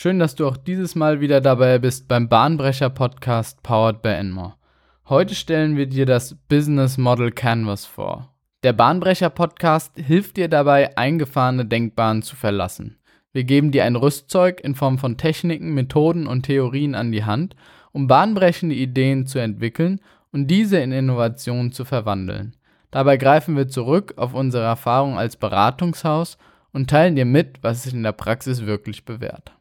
Schön, dass du auch dieses Mal wieder dabei bist beim Bahnbrecher Podcast Powered by Enmore. Heute stellen wir dir das Business Model Canvas vor. Der Bahnbrecher Podcast hilft dir dabei, eingefahrene Denkbahnen zu verlassen. Wir geben dir ein Rüstzeug in Form von Techniken, Methoden und Theorien an die Hand, um bahnbrechende Ideen zu entwickeln und diese in Innovationen zu verwandeln. Dabei greifen wir zurück auf unsere Erfahrung als Beratungshaus und teilen dir mit, was sich in der Praxis wirklich bewährt.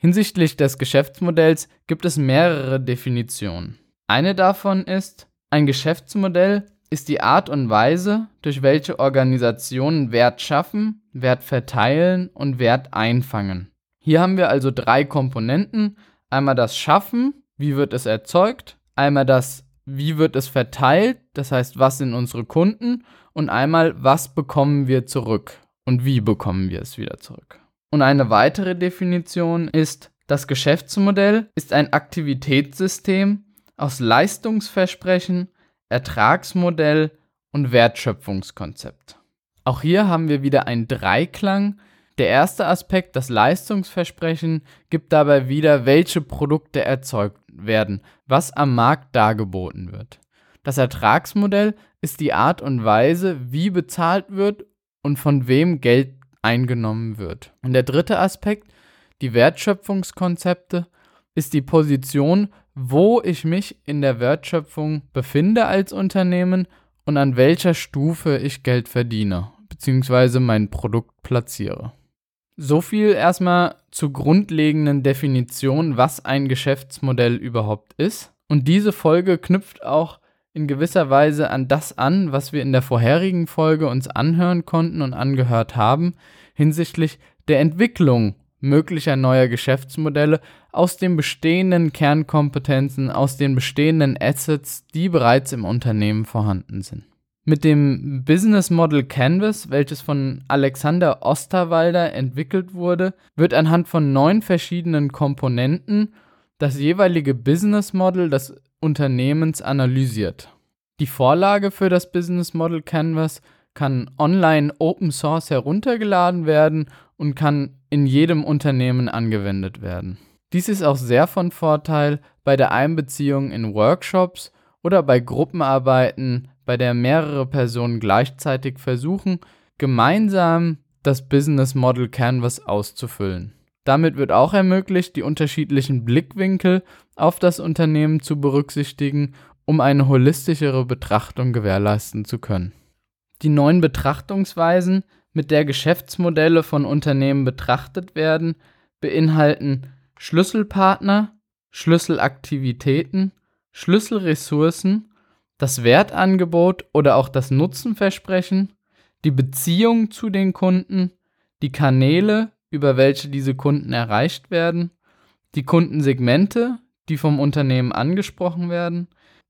Hinsichtlich des Geschäftsmodells gibt es mehrere Definitionen. Eine davon ist, ein Geschäftsmodell ist die Art und Weise, durch welche Organisationen Wert schaffen, Wert verteilen und Wert einfangen. Hier haben wir also drei Komponenten. Einmal das Schaffen, wie wird es erzeugt, einmal das, wie wird es verteilt, das heißt, was sind unsere Kunden und einmal, was bekommen wir zurück und wie bekommen wir es wieder zurück. Und eine weitere Definition ist, das Geschäftsmodell ist ein Aktivitätssystem aus Leistungsversprechen, Ertragsmodell und Wertschöpfungskonzept. Auch hier haben wir wieder einen Dreiklang. Der erste Aspekt, das Leistungsversprechen, gibt dabei wieder, welche Produkte erzeugt werden, was am Markt dargeboten wird. Das Ertragsmodell ist die Art und Weise, wie bezahlt wird und von wem Geld eingenommen wird. Und der dritte Aspekt, die Wertschöpfungskonzepte, ist die Position, wo ich mich in der Wertschöpfung befinde als Unternehmen und an welcher Stufe ich Geld verdiene bzw. mein Produkt platziere. So viel erstmal zur grundlegenden Definition, was ein Geschäftsmodell überhaupt ist. Und diese Folge knüpft auch in gewisser Weise an das an, was wir in der vorherigen Folge uns anhören konnten und angehört haben, hinsichtlich der Entwicklung möglicher neuer Geschäftsmodelle aus den bestehenden Kernkompetenzen, aus den bestehenden Assets, die bereits im Unternehmen vorhanden sind. Mit dem Business Model Canvas, welches von Alexander Osterwalder entwickelt wurde, wird anhand von neun verschiedenen Komponenten das jeweilige Business Model des Unternehmens analysiert. Die Vorlage für das Business Model Canvas kann online Open Source heruntergeladen werden und kann in jedem Unternehmen angewendet werden. Dies ist auch sehr von Vorteil bei der Einbeziehung in Workshops oder bei Gruppenarbeiten, bei der mehrere Personen gleichzeitig versuchen, gemeinsam das Business Model Canvas auszufüllen. Damit wird auch ermöglicht, die unterschiedlichen Blickwinkel auf das Unternehmen zu berücksichtigen, um eine holistischere Betrachtung gewährleisten zu können. Die neuen Betrachtungsweisen, mit der Geschäftsmodelle von Unternehmen betrachtet werden, beinhalten Schlüsselpartner, Schlüsselaktivitäten, Schlüsselressourcen, das Wertangebot oder auch das Nutzenversprechen, die Beziehung zu den Kunden, die Kanäle, über welche diese Kunden erreicht werden, die Kundensegmente, die vom Unternehmen angesprochen werden,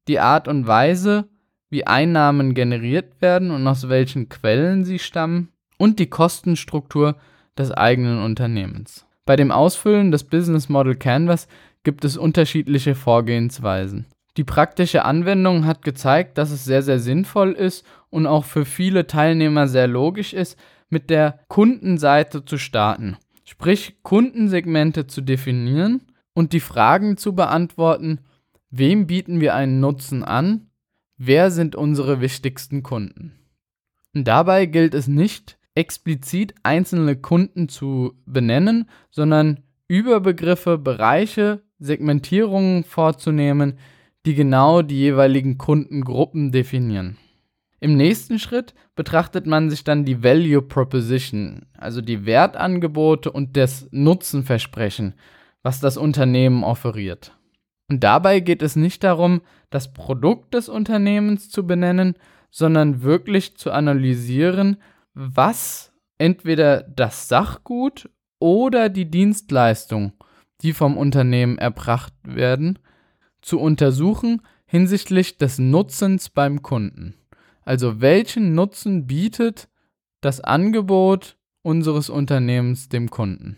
die Art und Weise, wie Einnahmen generiert werden und aus welchen Quellen sie stammen und die Kostenstruktur des eigenen Unternehmens. Bei dem Ausfüllen des Business Model Canvas gibt es unterschiedliche Vorgehensweisen. Die praktische Anwendung hat gezeigt, dass es sehr, sehr sinnvoll ist und auch für viele Teilnehmer sehr logisch ist, mit der Kundenseite zu starten. Sprich, Kundensegmente zu definieren und die Fragen zu beantworten, wem bieten wir einen Nutzen an, wer sind unsere wichtigsten Kunden. Und dabei gilt es nicht, explizit einzelne Kunden zu benennen, sondern Überbegriffe, Bereiche, Segmentierungen vorzunehmen, die genau die jeweiligen Kundengruppen definieren. Im nächsten Schritt betrachtet man sich dann die Value Proposition, also die Wertangebote und das Nutzenversprechen, was das Unternehmen offeriert. Und dabei geht es nicht darum, das Produkt des Unternehmens zu benennen, sondern wirklich zu analysieren, was entweder das Sachgut oder die Dienstleistung, die vom Unternehmen erbracht werden, zu untersuchen hinsichtlich des Nutzens beim Kunden. Also welchen Nutzen bietet das Angebot unseres Unternehmens dem Kunden?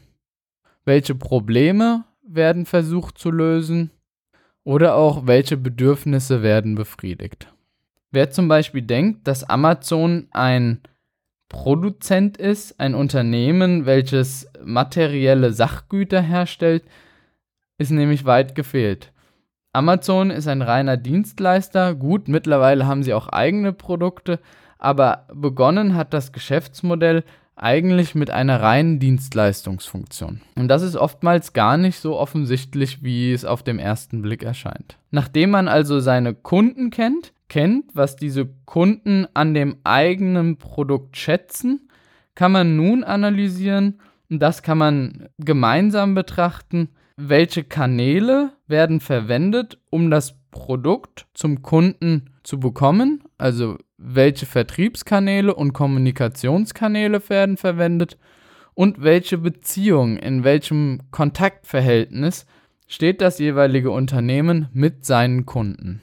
Welche Probleme werden versucht zu lösen? Oder auch welche Bedürfnisse werden befriedigt? Wer zum Beispiel denkt, dass Amazon ein Produzent ist, ein Unternehmen, welches materielle Sachgüter herstellt, ist nämlich weit gefehlt. Amazon ist ein reiner Dienstleister. Gut, mittlerweile haben sie auch eigene Produkte, aber begonnen hat das Geschäftsmodell eigentlich mit einer reinen Dienstleistungsfunktion. Und das ist oftmals gar nicht so offensichtlich, wie es auf dem ersten Blick erscheint. Nachdem man also seine Kunden kennt, kennt, was diese Kunden an dem eigenen Produkt schätzen, kann man nun analysieren, und das kann man gemeinsam betrachten, welche Kanäle werden verwendet, um das Produkt zum Kunden zu bekommen, also welche Vertriebskanäle und Kommunikationskanäle werden verwendet und welche Beziehung, in welchem Kontaktverhältnis steht das jeweilige Unternehmen mit seinen Kunden.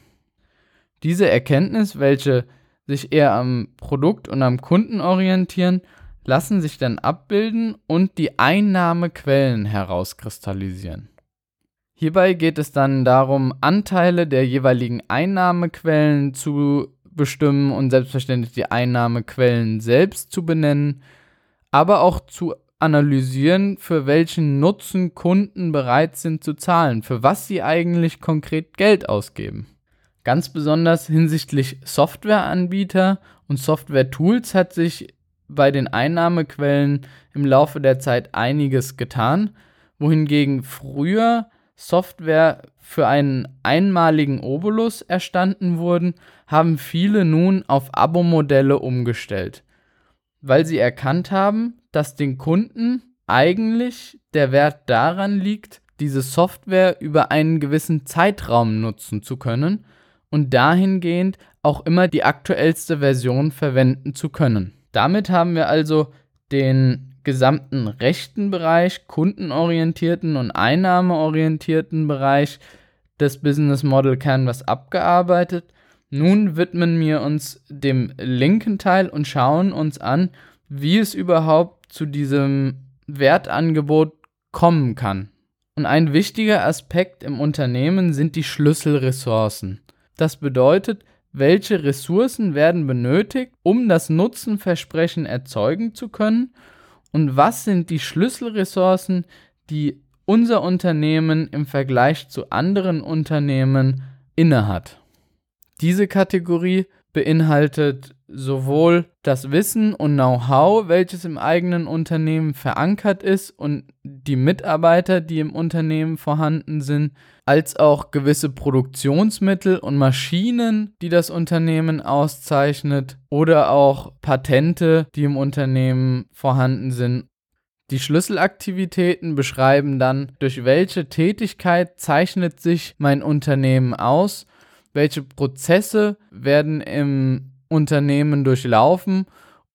Diese Erkenntnis, welche sich eher am Produkt und am Kunden orientieren, lassen sich dann abbilden und die Einnahmequellen herauskristallisieren. Hierbei geht es dann darum, Anteile der jeweiligen Einnahmequellen zu bestimmen und selbstverständlich die Einnahmequellen selbst zu benennen, aber auch zu analysieren, für welchen Nutzen Kunden bereit sind zu zahlen, für was sie eigentlich konkret Geld ausgeben. Ganz besonders hinsichtlich Softwareanbieter und Software-Tools hat sich bei den Einnahmequellen im Laufe der Zeit einiges getan, wohingegen früher Software für einen einmaligen Obolus erstanden wurden, haben viele nun auf Abo-Modelle umgestellt, weil sie erkannt haben, dass den Kunden eigentlich der Wert daran liegt, diese Software über einen gewissen Zeitraum nutzen zu können und dahingehend auch immer die aktuellste Version verwenden zu können. Damit haben wir also den gesamten rechten Bereich, kundenorientierten und einnahmeorientierten Bereich des Business Model Canvas abgearbeitet. Nun widmen wir uns dem linken Teil und schauen uns an, wie es überhaupt zu diesem Wertangebot kommen kann. Und ein wichtiger Aspekt im Unternehmen sind die Schlüsselressourcen. Das bedeutet, welche Ressourcen werden benötigt, um das Nutzenversprechen erzeugen zu können und was sind die Schlüsselressourcen, die unser Unternehmen im Vergleich zu anderen Unternehmen innehat. Diese Kategorie beinhaltet sowohl das Wissen und Know-how, welches im eigenen Unternehmen verankert ist und die Mitarbeiter, die im Unternehmen vorhanden sind, als auch gewisse Produktionsmittel und Maschinen, die das Unternehmen auszeichnet oder auch Patente, die im Unternehmen vorhanden sind. Die Schlüsselaktivitäten beschreiben dann, durch welche Tätigkeit zeichnet sich mein Unternehmen aus, welche Prozesse werden im Unternehmen durchlaufen,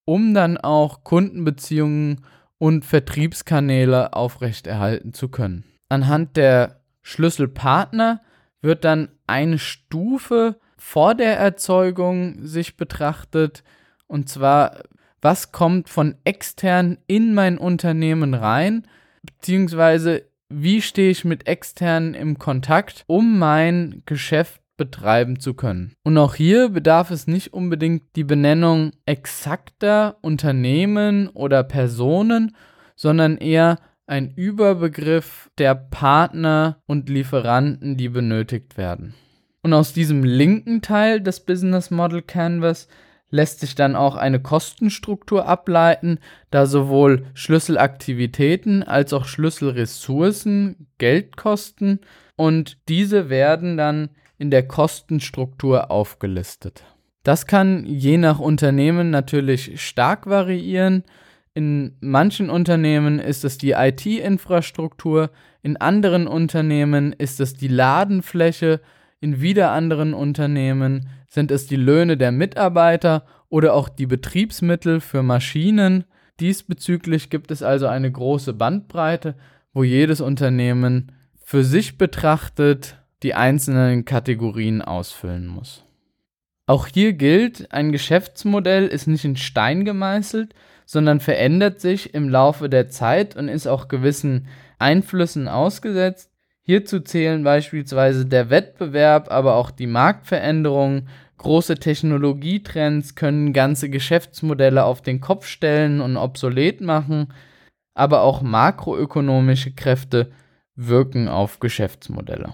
um dann auch Kundenbeziehungen und Vertriebskanäle aufrechterhalten zu können. Anhand der Schlüsselpartner wird dann eine Stufe vor der Erzeugung sich betrachtet und zwar was kommt von extern in mein Unternehmen rein beziehungsweise wie stehe ich mit externen im Kontakt, um mein Geschäft betreiben zu können. Und auch hier bedarf es nicht unbedingt die Benennung exakter Unternehmen oder Personen, sondern eher ein Überbegriff der Partner und Lieferanten, die benötigt werden. Und aus diesem linken Teil des Business Model Canvas lässt sich dann auch eine Kostenstruktur ableiten, da sowohl Schlüsselaktivitäten als auch Schlüsselressourcen Geld kosten und diese werden dann in der Kostenstruktur aufgelistet. Das kann je nach Unternehmen natürlich stark variieren in manchen Unternehmen ist es die IT-Infrastruktur, in anderen Unternehmen ist es die Ladenfläche, in wieder anderen Unternehmen sind es die Löhne der Mitarbeiter oder auch die Betriebsmittel für Maschinen. Diesbezüglich gibt es also eine große Bandbreite, wo jedes Unternehmen für sich betrachtet die einzelnen Kategorien ausfüllen muss. Auch hier gilt, ein Geschäftsmodell ist nicht in Stein gemeißelt, sondern verändert sich im Laufe der Zeit und ist auch gewissen Einflüssen ausgesetzt. Hierzu zählen beispielsweise der Wettbewerb, aber auch die Marktveränderungen Große Technologietrends können ganze Geschäftsmodelle auf den Kopf stellen und obsolet machen, aber auch makroökonomische Kräfte wirken auf Geschäftsmodelle.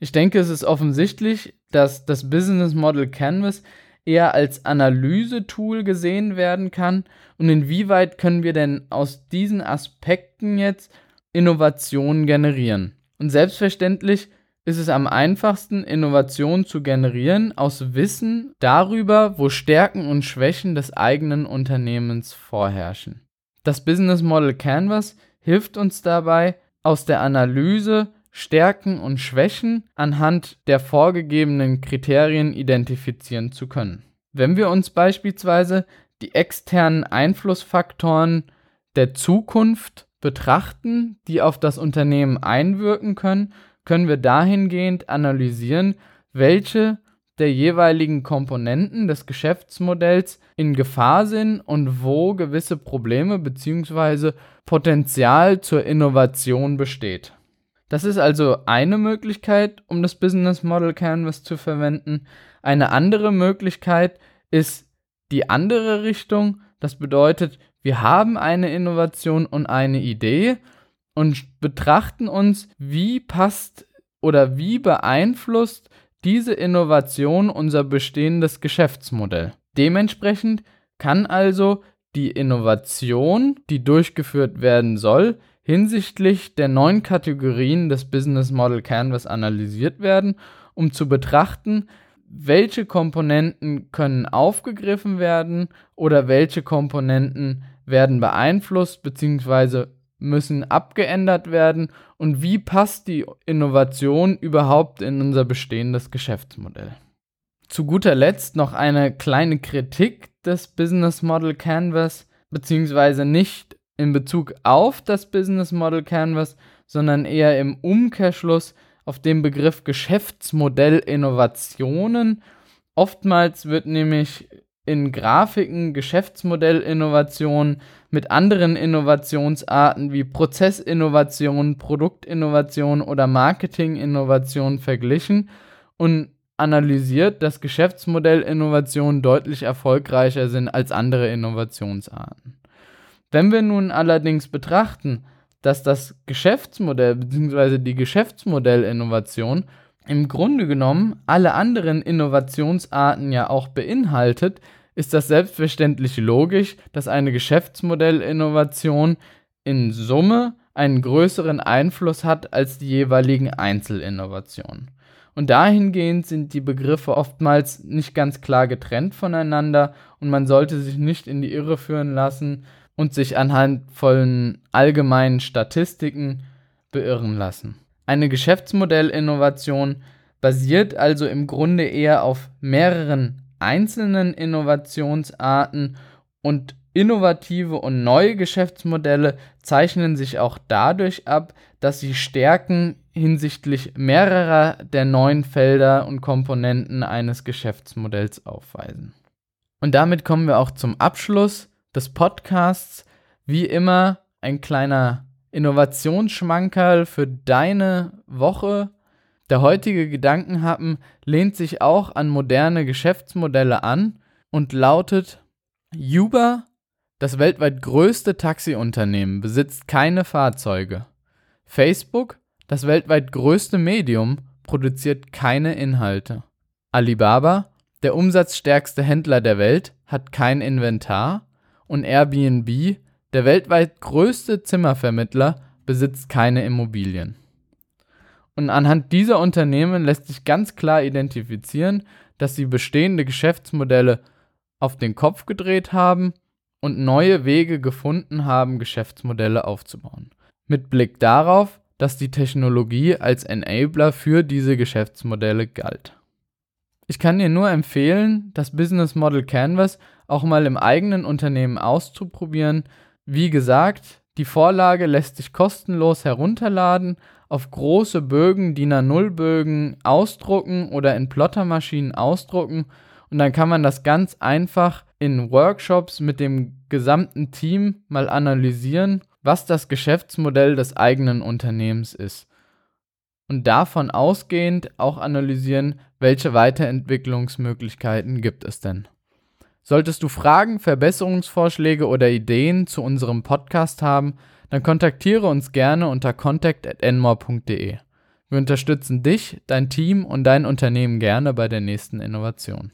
Ich denke, es ist offensichtlich, dass das Business Model Canvas eher als Analysetool gesehen werden kann und inwieweit können wir denn aus diesen Aspekten jetzt Innovationen generieren. Und selbstverständlich ist es am einfachsten, Innovationen zu generieren aus Wissen darüber, wo Stärken und Schwächen des eigenen Unternehmens vorherrschen. Das Business Model Canvas hilft uns dabei, aus der Analyse Stärken und Schwächen anhand der vorgegebenen Kriterien identifizieren zu können. Wenn wir uns beispielsweise die externen Einflussfaktoren der Zukunft betrachten, die auf das Unternehmen einwirken können, können wir dahingehend analysieren, welche der jeweiligen Komponenten des Geschäftsmodells in Gefahr sind und wo gewisse Probleme bzw. Potenzial zur Innovation besteht. Das ist also eine Möglichkeit, um das Business Model Canvas zu verwenden. Eine andere Möglichkeit ist die andere Richtung. Das bedeutet, wir haben eine Innovation und eine Idee und betrachten uns, wie passt oder wie beeinflusst diese Innovation unser bestehendes Geschäftsmodell. Dementsprechend kann also die Innovation, die durchgeführt werden soll, hinsichtlich der neun Kategorien des Business Model Canvas analysiert werden, um zu betrachten, welche Komponenten können aufgegriffen werden oder welche Komponenten werden beeinflusst bzw. müssen abgeändert werden und wie passt die Innovation überhaupt in unser bestehendes Geschäftsmodell. Zu guter Letzt noch eine kleine Kritik des Business Model Canvas, beziehungsweise nicht in Bezug auf das Business Model Canvas, sondern eher im Umkehrschluss auf den Begriff Geschäftsmodellinnovationen. Oftmals wird nämlich in Grafiken Geschäftsmodellinnovationen mit anderen Innovationsarten wie Prozessinnovation, Produktinnovation oder Marketinginnovation verglichen und analysiert, dass Geschäftsmodellinnovationen deutlich erfolgreicher sind als andere Innovationsarten. Wenn wir nun allerdings betrachten, dass das Geschäftsmodell bzw. die Geschäftsmodellinnovation im Grunde genommen alle anderen Innovationsarten ja auch beinhaltet, ist das selbstverständlich logisch, dass eine Geschäftsmodellinnovation in Summe einen größeren Einfluss hat als die jeweiligen Einzelinnovationen. Und dahingehend sind die Begriffe oftmals nicht ganz klar getrennt voneinander und man sollte sich nicht in die Irre führen lassen, und sich anhand von allgemeinen Statistiken beirren lassen. Eine Geschäftsmodellinnovation basiert also im Grunde eher auf mehreren einzelnen Innovationsarten und innovative und neue Geschäftsmodelle zeichnen sich auch dadurch ab, dass sie Stärken hinsichtlich mehrerer der neuen Felder und Komponenten eines Geschäftsmodells aufweisen. Und damit kommen wir auch zum Abschluss des Podcasts. Wie immer ein kleiner Innovationsschmankerl für deine Woche. Der heutige Gedankenhappen lehnt sich auch an moderne Geschäftsmodelle an und lautet Uber, das weltweit größte Taxiunternehmen, besitzt keine Fahrzeuge. Facebook, das weltweit größte Medium, produziert keine Inhalte. Alibaba, der umsatzstärkste Händler der Welt, hat kein Inventar und Airbnb, der weltweit größte Zimmervermittler, besitzt keine Immobilien. Und anhand dieser Unternehmen lässt sich ganz klar identifizieren, dass sie bestehende Geschäftsmodelle auf den Kopf gedreht haben und neue Wege gefunden haben, Geschäftsmodelle aufzubauen. Mit Blick darauf, dass die Technologie als Enabler für diese Geschäftsmodelle galt. Ich kann dir nur empfehlen, das Business Model Canvas auch mal im eigenen Unternehmen auszuprobieren. Wie gesagt, die Vorlage lässt sich kostenlos herunterladen, auf große Bögen, DIN A0 Bögen ausdrucken oder in Plottermaschinen ausdrucken und dann kann man das ganz einfach in Workshops mit dem gesamten Team mal analysieren, was das Geschäftsmodell des eigenen Unternehmens ist. und davon ausgehend auch analysieren, welche Weiterentwicklungsmöglichkeiten gibt es denn. Solltest du Fragen, Verbesserungsvorschläge oder Ideen zu unserem Podcast haben, dann kontaktiere uns gerne unter contact@enmore.de. Wir unterstützen dich, dein Team und dein Unternehmen gerne bei der nächsten Innovation.